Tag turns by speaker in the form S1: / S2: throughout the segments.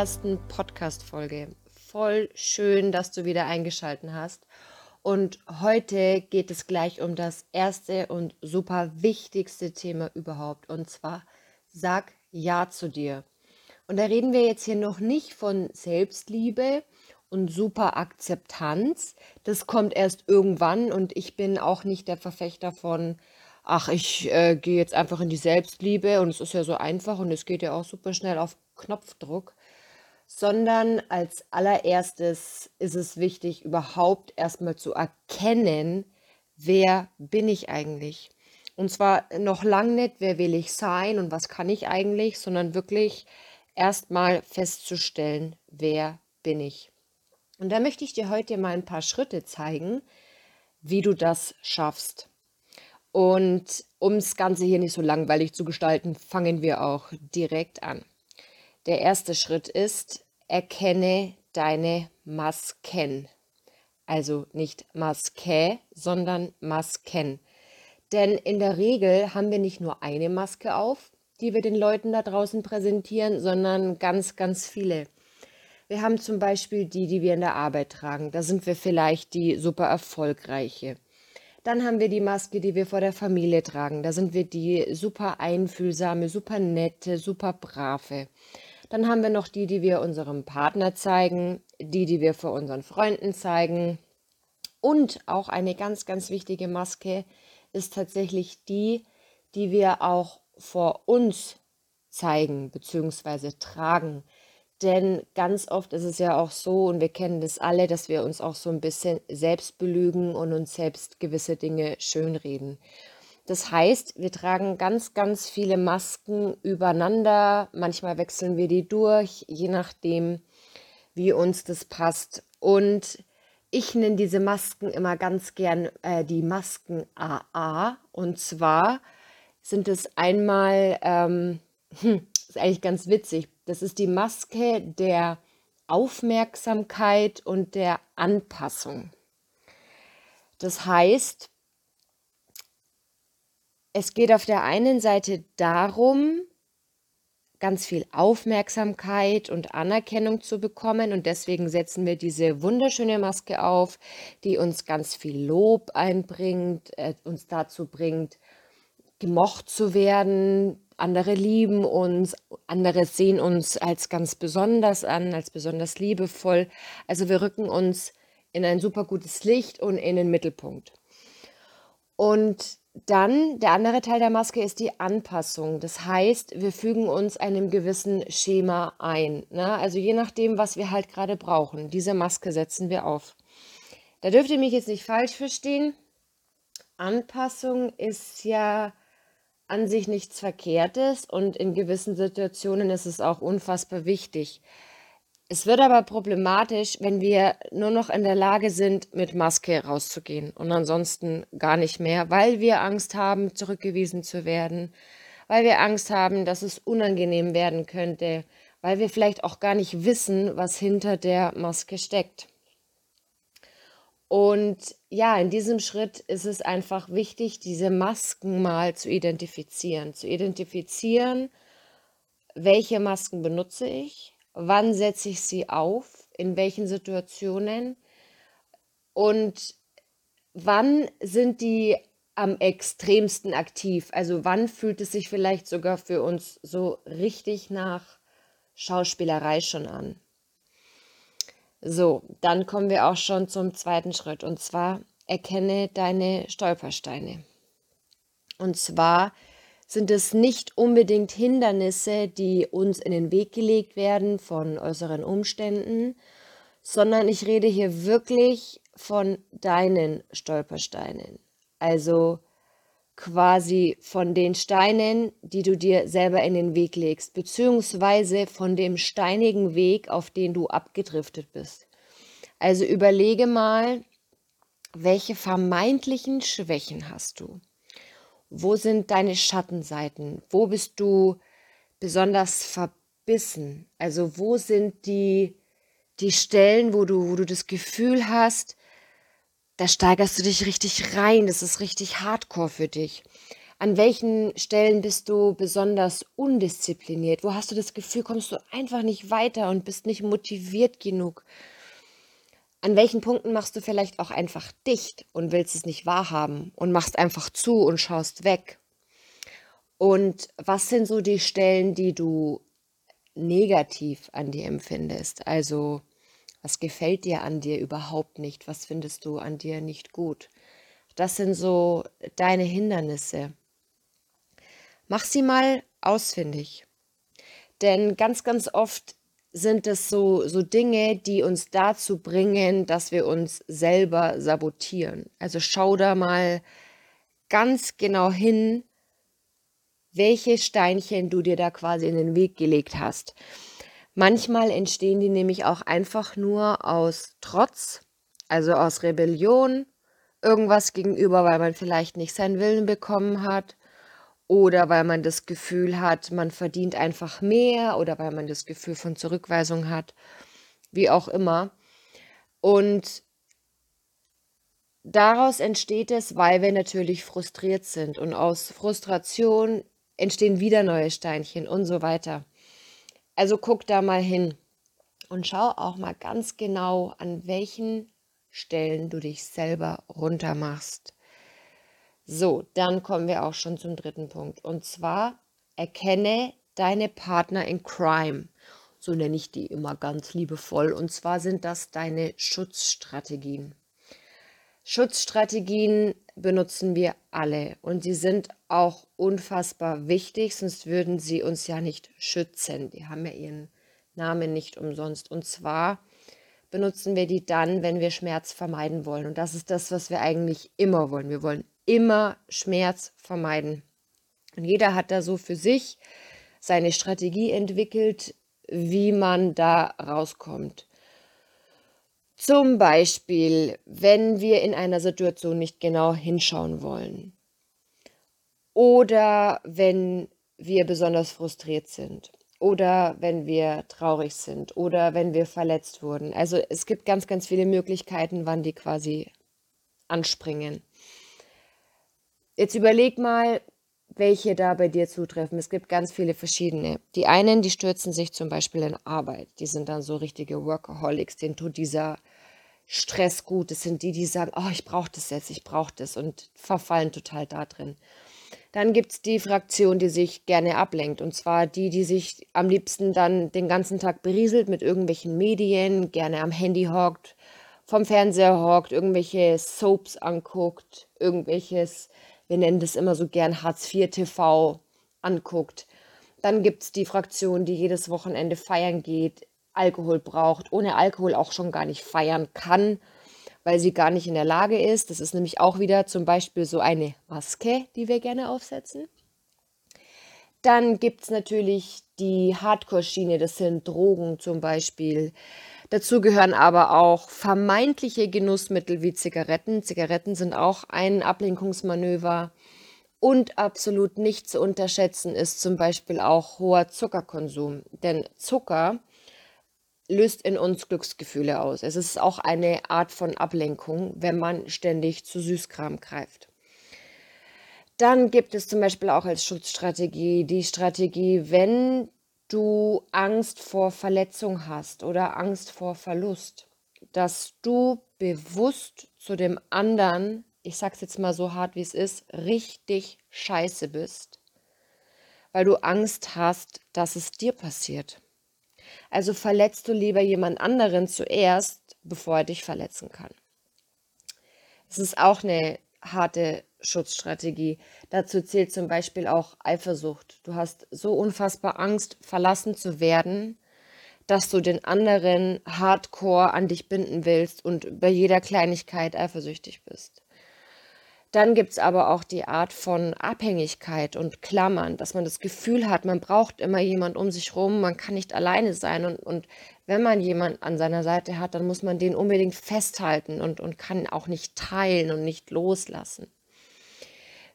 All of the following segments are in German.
S1: Herzlich willkommen zu meiner ersten Podcast-Folge. Voll schön, dass du wieder eingeschaltet hast. Und heute geht es gleich um das erste und super wichtigste Thema überhaupt. Und zwar, sag Ja zu dir. Und da reden wir jetzt hier noch nicht von Selbstliebe und super Akzeptanz. Das kommt erst irgendwann und ich bin auch nicht der Verfechter von, ach, ich äh, gehe jetzt einfach in die Selbstliebe und es ist ja so einfach und es geht ja auch super schnell auf Knopfdruck, sondern als allererstes ist es wichtig, überhaupt erstmal zu erkennen, wer bin ich eigentlich? Und zwar noch lang nicht, wer will ich sein und was kann ich eigentlich, sondern wirklich erstmal festzustellen, wer bin ich. Und da möchte ich dir heute mal ein paar Schritte zeigen, wie du das schaffst. Und um das Ganze hier nicht so langweilig zu gestalten, fangen wir auch direkt an. Der erste Schritt ist, erkenne deine Masken. Also nicht Maske, sondern Masken. Denn in der Regel haben wir nicht nur eine Maske auf, die wir den Leuten da draußen präsentieren, sondern ganz, ganz viele. Wir haben zum Beispiel die, die wir in der Arbeit tragen. Da sind wir vielleicht die super erfolgreiche. Dann haben wir die Maske, die wir vor der Familie tragen. Da sind wir die super einfühlsame, super nette, super brave. Dann haben wir noch die, die wir unserem Partner zeigen, die, die wir vor unseren Freunden zeigen. Und auch eine ganz, ganz wichtige Maske ist tatsächlich die, die wir auch vor uns zeigen bzw. tragen. Denn ganz oft ist es ja auch so, und wir kennen das alle, dass wir uns auch so ein bisschen selbst belügen und uns selbst gewisse Dinge schönreden. Das heißt, wir tragen ganz, ganz viele Masken übereinander. Manchmal wechseln wir die durch, je nachdem, wie uns das passt. Und ich nenne diese Masken immer ganz gern äh, die Masken AA. Und zwar sind es einmal, ähm, hm, ist eigentlich ganz witzig, das ist die Maske der Aufmerksamkeit und der Anpassung. Das heißt, es geht auf der einen Seite darum, ganz viel Aufmerksamkeit und Anerkennung zu bekommen. Und deswegen setzen wir diese wunderschöne Maske auf, die uns ganz viel Lob einbringt, äh, uns dazu bringt, gemocht zu werden, andere lieben uns, andere sehen uns als ganz besonders an, als besonders liebevoll. Also wir rücken uns in ein super gutes Licht und in den Mittelpunkt. Und dann der andere Teil der Maske ist die Anpassung. Das heißt, wir fügen uns einem gewissen Schema ein. Ne? Also je nachdem, was wir halt gerade brauchen. Diese Maske setzen wir auf. Da dürft ihr mich jetzt nicht falsch verstehen. Anpassung ist ja an sich nichts Verkehrtes und in gewissen Situationen ist es auch unfassbar wichtig. Es wird aber problematisch, wenn wir nur noch in der Lage sind, mit Maske rauszugehen und ansonsten gar nicht mehr, weil wir Angst haben, zurückgewiesen zu werden, weil wir Angst haben, dass es unangenehm werden könnte, weil wir vielleicht auch gar nicht wissen, was hinter der Maske steckt. Und ja, in diesem Schritt ist es einfach wichtig, diese Masken mal zu identifizieren. Zu identifizieren, welche Masken benutze ich, wann setze ich sie auf, in welchen Situationen und wann sind die am extremsten aktiv. Also wann fühlt es sich vielleicht sogar für uns so richtig nach Schauspielerei schon an. So, dann kommen wir auch schon zum zweiten Schritt und zwar erkenne deine Stolpersteine. Und zwar sind es nicht unbedingt Hindernisse, die uns in den Weg gelegt werden von äußeren Umständen, sondern ich rede hier wirklich von deinen Stolpersteinen. Also quasi von den Steinen, die du dir selber in den Weg legst, beziehungsweise von dem steinigen Weg, auf den du abgedriftet bist. Also überlege mal, welche vermeintlichen Schwächen hast du? Wo sind deine Schattenseiten? Wo bist du besonders verbissen? Also wo sind die, die Stellen, wo du, wo du das Gefühl hast, da steigerst du dich richtig rein, das ist richtig hardcore für dich. An welchen Stellen bist du besonders undiszipliniert? Wo hast du das Gefühl, kommst du einfach nicht weiter und bist nicht motiviert genug? An welchen Punkten machst du vielleicht auch einfach dicht und willst es nicht wahrhaben und machst einfach zu und schaust weg? Und was sind so die Stellen, die du negativ an dir empfindest? Also, was gefällt dir an dir überhaupt nicht? Was findest du an dir nicht gut? Das sind so deine Hindernisse. Mach sie mal ausfindig. Denn ganz, ganz oft sind es so, so Dinge, die uns dazu bringen, dass wir uns selber sabotieren. Also schau da mal ganz genau hin, welche Steinchen du dir da quasi in den Weg gelegt hast. Manchmal entstehen die nämlich auch einfach nur aus Trotz, also aus Rebellion, irgendwas gegenüber, weil man vielleicht nicht seinen Willen bekommen hat oder weil man das Gefühl hat, man verdient einfach mehr oder weil man das Gefühl von Zurückweisung hat, wie auch immer. Und daraus entsteht es, weil wir natürlich frustriert sind und aus Frustration entstehen wieder neue Steinchen und so weiter. Also guck da mal hin und schau auch mal ganz genau, an welchen Stellen du dich selber runtermachst. So, dann kommen wir auch schon zum dritten Punkt. Und zwar erkenne deine Partner in Crime. So nenne ich die immer ganz liebevoll. Und zwar sind das deine Schutzstrategien. Schutzstrategien benutzen wir alle und sie sind auch unfassbar wichtig, sonst würden sie uns ja nicht schützen. Die haben ja ihren Namen nicht umsonst. Und zwar benutzen wir die dann, wenn wir Schmerz vermeiden wollen. Und das ist das, was wir eigentlich immer wollen. Wir wollen immer Schmerz vermeiden. Und jeder hat da so für sich seine Strategie entwickelt, wie man da rauskommt. Zum Beispiel, wenn wir in einer Situation nicht genau hinschauen wollen oder wenn wir besonders frustriert sind oder wenn wir traurig sind oder wenn wir verletzt wurden. Also es gibt ganz, ganz viele Möglichkeiten, wann die quasi anspringen. Jetzt überleg mal, welche da bei dir zutreffen. Es gibt ganz viele verschiedene. Die einen, die stürzen sich zum Beispiel in Arbeit. Die sind dann so richtige Workaholics. Denen tut dieser Stress gut. Das sind die, die sagen, oh, ich brauche das jetzt, ich brauche das und verfallen total da drin. Dann gibt es die Fraktion, die sich gerne ablenkt. Und zwar die, die sich am liebsten dann den ganzen Tag berieselt mit irgendwelchen Medien, gerne am Handy hockt, vom Fernseher hockt, irgendwelche Soaps anguckt, irgendwelches, wir nennen das immer so gern Hartz IV TV anguckt. Dann gibt es die Fraktion, die jedes Wochenende feiern geht, Alkohol braucht, ohne Alkohol auch schon gar nicht feiern kann, weil sie gar nicht in der Lage ist. Das ist nämlich auch wieder zum Beispiel so eine Maske, die wir gerne aufsetzen. Dann gibt es natürlich die Hardcore-Schiene, das sind Drogen zum Beispiel. Dazu gehören aber auch vermeintliche Genussmittel wie Zigaretten. Zigaretten sind auch ein Ablenkungsmanöver. Und absolut nicht zu unterschätzen ist zum Beispiel auch hoher Zuckerkonsum. Denn Zucker löst in uns Glücksgefühle aus. Es ist auch eine Art von Ablenkung, wenn man ständig zu Süßkram greift. Dann gibt es zum Beispiel auch als Schutzstrategie die Strategie, wenn du Angst vor Verletzung hast oder Angst vor Verlust, dass du bewusst zu dem anderen, ich sag's jetzt mal so hart wie es ist, richtig scheiße bist, weil du Angst hast, dass es dir passiert. Also verletzt du lieber jemand anderen zuerst, bevor er dich verletzen kann. Es ist auch eine harte Schutzstrategie. Dazu zählt zum Beispiel auch Eifersucht. Du hast so unfassbar Angst, verlassen zu werden, dass du den anderen hardcore an dich binden willst und bei jeder Kleinigkeit eifersüchtig bist. Dann gibt es aber auch die Art von Abhängigkeit und Klammern, dass man das Gefühl hat, man braucht immer jemand um sich rum, man kann nicht alleine sein. Und, und wenn man jemand an seiner Seite hat, dann muss man den unbedingt festhalten und, und kann auch nicht teilen und nicht loslassen.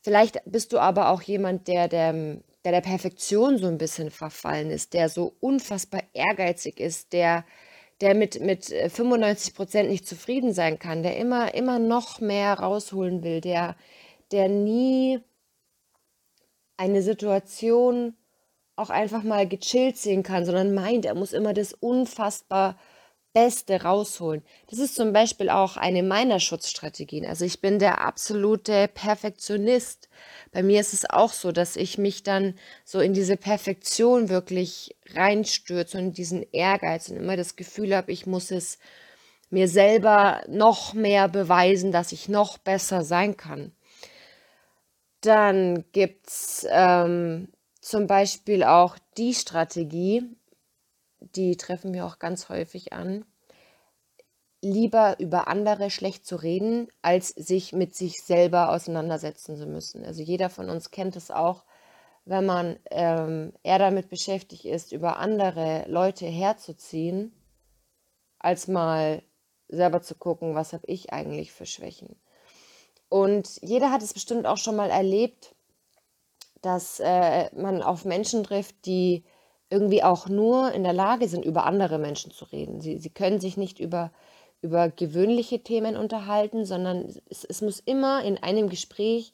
S1: Vielleicht bist du aber auch jemand, der, der der der Perfektion so ein bisschen verfallen ist, der so unfassbar ehrgeizig ist, der der mit, mit 95 äh, Prozent nicht zufrieden sein kann, der immer, immer noch mehr rausholen will, der, der nie eine Situation auch einfach mal gechillt sehen kann, sondern meint, er muss immer das unfassbar Beste rausholen. Das ist zum Beispiel auch eine meiner Schutzstrategien. Also ich bin der absolute Perfektionist. Bei mir ist es auch so, dass ich mich dann so in diese Perfektion wirklich reinstürze und diesen Ehrgeiz und immer das Gefühl habe, ich muss es mir selber noch mehr beweisen, dass ich noch besser sein kann. Dann gibt es ähm, zum Beispiel auch die Strategie, die treffen wir auch ganz häufig an, lieber über andere schlecht zu reden, als sich mit sich selber auseinandersetzen zu müssen. Also jeder von uns kennt es auch, wenn man ähm, eher damit beschäftigt ist, über andere Leute herzuziehen, als mal selber zu gucken, was habe ich eigentlich für Schwächen. Und jeder hat es bestimmt auch schon mal erlebt, dass äh, man auf Menschen trifft, die irgendwie auch nur in der Lage sind, über andere Menschen zu reden. Sie, sie können sich nicht über, über gewöhnliche Themen unterhalten, sondern es, es muss immer in einem Gespräch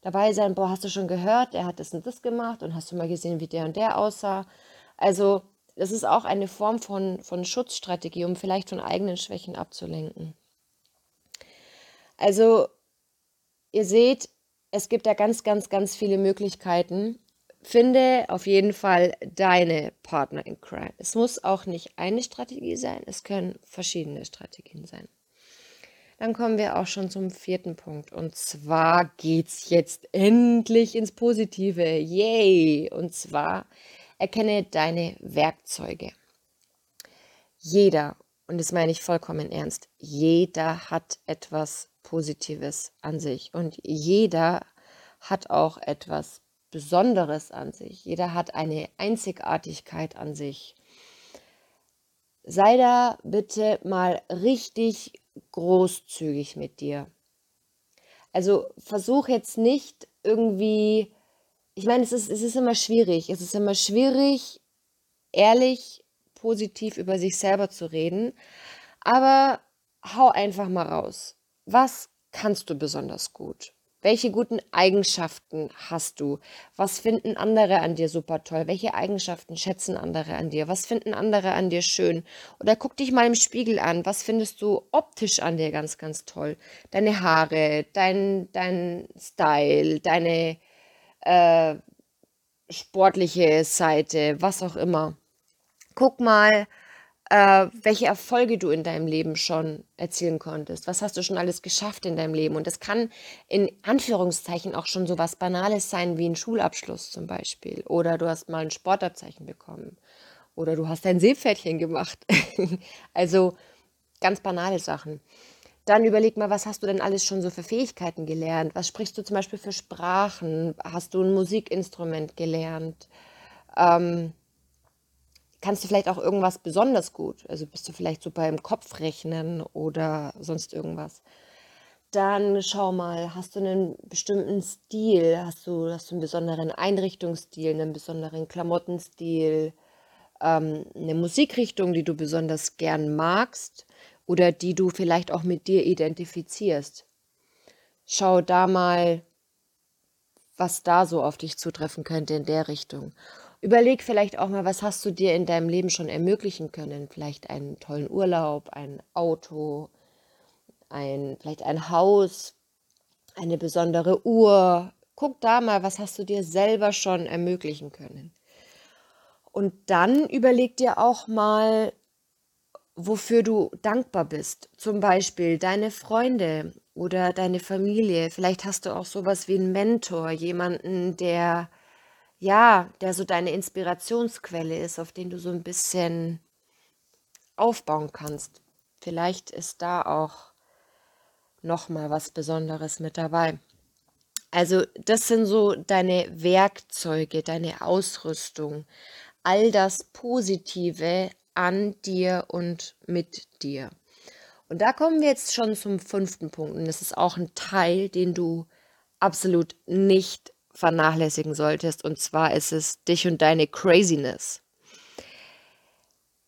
S1: dabei sein, boah, hast du schon gehört, er hat das und das gemacht und hast du mal gesehen, wie der und der aussah. Also das ist auch eine Form von, von Schutzstrategie, um vielleicht von eigenen Schwächen abzulenken. Also ihr seht, es gibt da ganz, ganz, ganz viele Möglichkeiten, Finde auf jeden Fall deine Partner in Crime. Es muss auch nicht eine Strategie sein, es können verschiedene Strategien sein. Dann kommen wir auch schon zum vierten Punkt. Und zwar geht's jetzt endlich ins Positive. Yay! Und zwar erkenne deine Werkzeuge. Jeder, und das meine ich vollkommen ernst, jeder hat etwas Positives an sich. Und jeder hat auch etwas Besonderes an sich. Jeder hat eine Einzigartigkeit an sich. Sei da bitte mal richtig großzügig mit dir. Also versuch jetzt nicht irgendwie, ich meine, es ist, es ist immer schwierig. Es ist immer schwierig, ehrlich, positiv über sich selber zu reden. Aber hau einfach mal raus. Was kannst du besonders gut? Welche guten Eigenschaften hast du? Was finden andere an dir super toll? Welche Eigenschaften schätzen andere an dir? Was finden andere an dir schön? Oder guck dich mal im Spiegel an. Was findest du optisch an dir ganz, ganz toll? Deine Haare, dein, dein Style, deine äh, sportliche Seite, was auch immer. Guck mal, äh, welche Erfolge du in deinem Leben schon erzielen konntest. Was hast du schon alles geschafft in deinem Leben? Und das kann in Anführungszeichen auch schon so was Banales sein wie ein Schulabschluss zum Beispiel. Oder du hast mal ein Sportabzeichen bekommen. Oder du hast ein Seepferdchen gemacht. also ganz banale Sachen. Dann überleg mal, was hast du denn alles schon so für Fähigkeiten gelernt? Was sprichst du zum Beispiel für Sprachen? Hast du ein Musikinstrument gelernt? Ähm, kannst du vielleicht auch irgendwas besonders gut? Also bist du vielleicht super im Kopfrechnen oder sonst irgendwas? Dann schau mal, hast du einen bestimmten Stil? Hast du, hast du einen besonderen Einrichtungsstil, einen besonderen Klamottenstil, ähm, eine Musikrichtung, die du besonders gern magst oder die du vielleicht auch mit dir identifizierst? Schau da mal, was da so auf dich zutreffen könnte in der Richtung. Überleg vielleicht auch mal, was hast du dir in deinem Leben schon ermöglichen können? Vielleicht einen tollen Urlaub, ein Auto, ein, vielleicht ein Haus, eine besondere Uhr. Guck da mal, was hast du dir selber schon ermöglichen können. Und dann überleg dir auch mal, wofür du dankbar bist. Zum Beispiel deine Freunde oder deine Familie. Vielleicht hast du auch sowas wie einen Mentor, jemanden, der ja, der so deine Inspirationsquelle ist, auf den du so ein bisschen aufbauen kannst. Vielleicht ist da auch noch mal was Besonderes mit dabei. Also, das sind so deine Werkzeuge, deine Ausrüstung, all das Positive an dir und mit dir. Und da kommen wir jetzt schon zum fünften Punkt. Und das ist auch ein Teil, den du absolut nicht vernachlässigen solltest. Und zwar ist es dich und deine Craziness.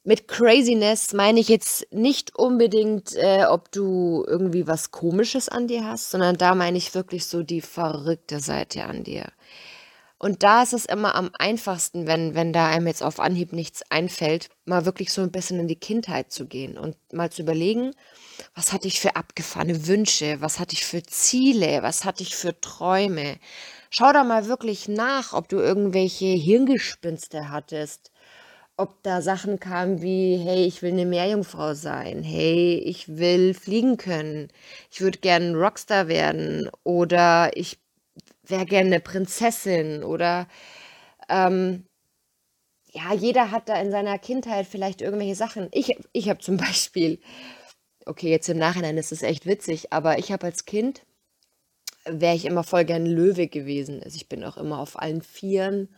S1: Mit Craziness meine ich jetzt nicht unbedingt, äh, ob du irgendwie was Komisches an dir hast, sondern da meine ich wirklich so die verrückte Seite an dir. Und da ist es immer am einfachsten, wenn, wenn da einem jetzt auf Anhieb nichts einfällt, mal wirklich so ein bisschen in die Kindheit zu gehen und mal zu überlegen, was hatte ich für abgefahrene Wünsche, was hatte ich für Ziele, was hatte ich für Träume. Schau da mal wirklich nach, ob du irgendwelche Hirngespinste hattest, ob da Sachen kamen wie, hey, ich will eine Meerjungfrau sein, hey, ich will fliegen können, ich würde gerne Rockstar werden. Oder ich wäre gerne eine Prinzessin. Oder ähm, ja, jeder hat da in seiner Kindheit vielleicht irgendwelche Sachen. Ich, ich habe zum Beispiel, okay, jetzt im Nachhinein ist es echt witzig, aber ich habe als Kind, wäre ich immer voll gern Löwe gewesen. Also ich bin auch immer auf allen Vieren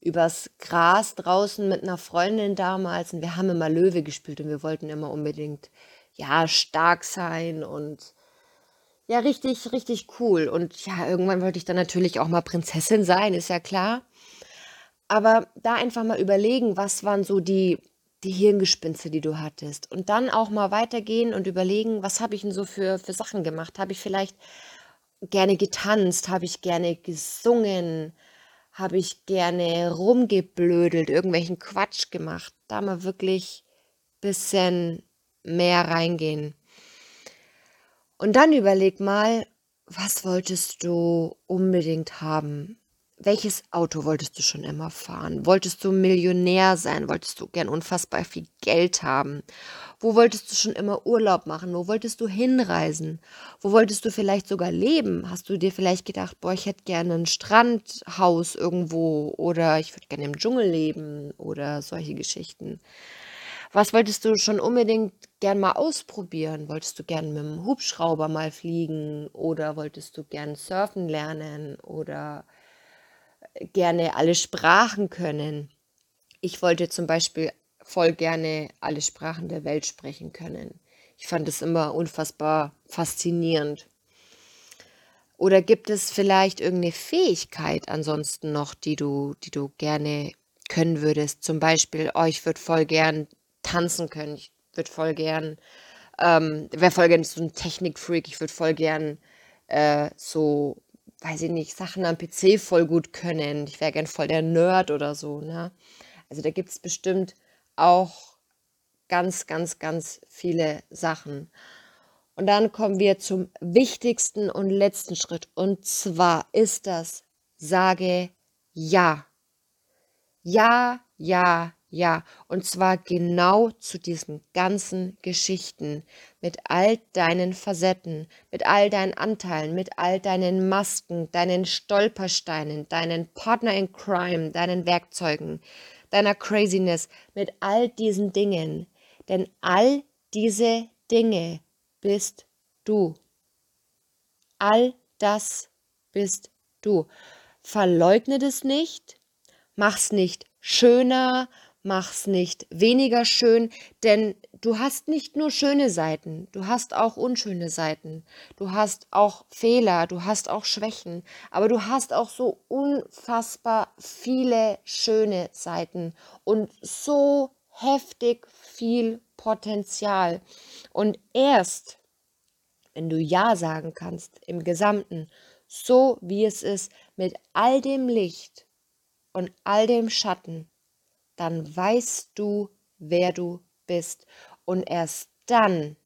S1: übers Gras draußen mit einer Freundin damals und wir haben immer Löwe gespielt und wir wollten immer unbedingt, ja, stark sein und ja, richtig, richtig cool. Und ja, irgendwann wollte ich dann natürlich auch mal Prinzessin sein, ist ja klar. Aber da einfach mal überlegen, was waren so die, die Hirngespinste, die du hattest. Und dann auch mal weitergehen und überlegen, was habe ich denn so für, für Sachen gemacht? Habe ich vielleicht gerne getanzt? Habe ich gerne gesungen? Habe ich gerne rumgeblödelt, irgendwelchen Quatsch gemacht? Da mal wirklich ein bisschen mehr reingehen. Und dann überleg mal, was wolltest du unbedingt haben? Welches Auto wolltest du schon immer fahren? Wolltest du Millionär sein? Wolltest du gern unfassbar viel Geld haben? Wo wolltest du schon immer Urlaub machen? Wo wolltest du hinreisen? Wo wolltest du vielleicht sogar leben? Hast du dir vielleicht gedacht, boah, ich hätte gerne ein Strandhaus irgendwo oder ich würde gerne im Dschungel leben oder solche Geschichten? Was wolltest du schon unbedingt gern mal ausprobieren? Wolltest du gern mit dem Hubschrauber mal fliegen oder wolltest du gern surfen lernen oder gerne alle Sprachen können? Ich wollte zum Beispiel voll gerne alle Sprachen der Welt sprechen können. Ich fand es immer unfassbar faszinierend. Oder gibt es vielleicht irgendeine Fähigkeit ansonsten noch, die du, die du gerne können würdest? Zum Beispiel, oh, ich würde voll gern tanzen können. Ich würde voll gern, ähm, wäre voll gern so ein Technikfreak. Ich würde voll gern äh, so, weiß ich nicht, Sachen am PC voll gut können. Ich wäre gern voll der Nerd oder so. Ne? Also da gibt es bestimmt auch ganz, ganz, ganz viele Sachen. Und dann kommen wir zum wichtigsten und letzten Schritt. Und zwar ist das, sage ja. Ja, ja, ja, und zwar genau zu diesen ganzen Geschichten, mit all deinen Facetten, mit all deinen Anteilen, mit all deinen Masken, deinen Stolpersteinen, deinen Partner in Crime, deinen Werkzeugen, deiner Craziness, mit all diesen Dingen. Denn all diese Dinge bist du. All das bist du. Verleugne es nicht, mach's nicht schöner, mach's nicht weniger schön, denn du hast nicht nur schöne Seiten, du hast auch unschöne Seiten, du hast auch Fehler, du hast auch Schwächen, aber du hast auch so unfassbar viele schöne Seiten und so heftig viel Potenzial. Und erst, wenn du Ja sagen kannst im Gesamten, so wie es ist, mit all dem Licht und all dem Schatten, dann weißt du, wer du bist. Und erst dann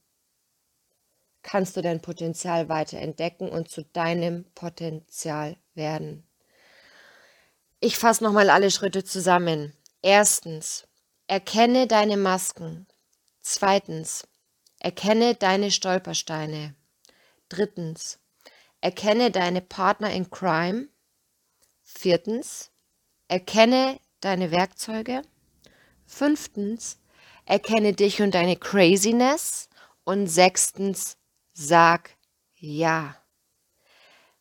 S1: kannst du dein Potenzial weiter entdecken und zu deinem Potenzial werden. Ich fasse nochmal alle Schritte zusammen. Erstens, erkenne deine Masken. Zweitens, erkenne deine Stolpersteine. Drittens, erkenne deine Partner in Crime. Viertens, erkenne deine Werkzeuge. Fünftens, erkenne dich und deine Craziness. Und sechstens, sag ja.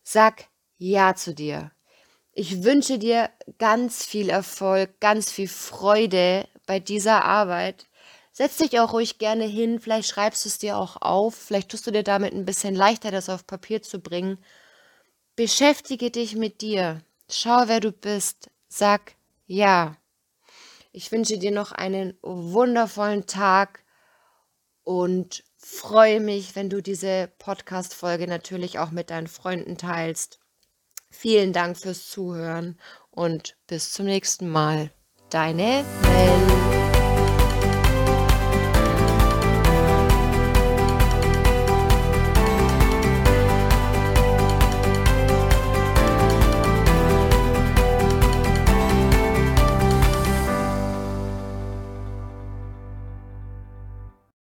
S1: Sag ja zu dir. Ich wünsche dir ganz viel Erfolg, ganz viel Freude bei dieser Arbeit. Setz dich auch ruhig gerne hin, vielleicht schreibst du es dir auch auf, vielleicht tust du dir damit ein bisschen leichter, das auf Papier zu bringen. Beschäftige dich mit dir. Schau, wer du bist. Sag ja. Ich wünsche dir noch einen wundervollen Tag und freue mich, wenn du diese Podcast-Folge natürlich auch mit deinen Freunden teilst. Vielen Dank fürs Zuhören und bis zum nächsten Mal. Deine Mel.